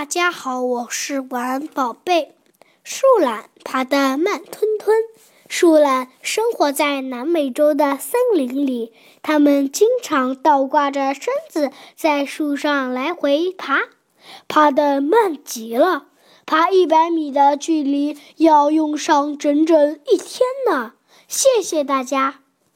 大家好我是晚安宝贝。树懒爬得慢吞吞树懒生活在南美洲的森林里它们经常倒挂着身子在树上来回爬爬得慢极了爬一百米的距离要用上整整一天呢。谢谢大家。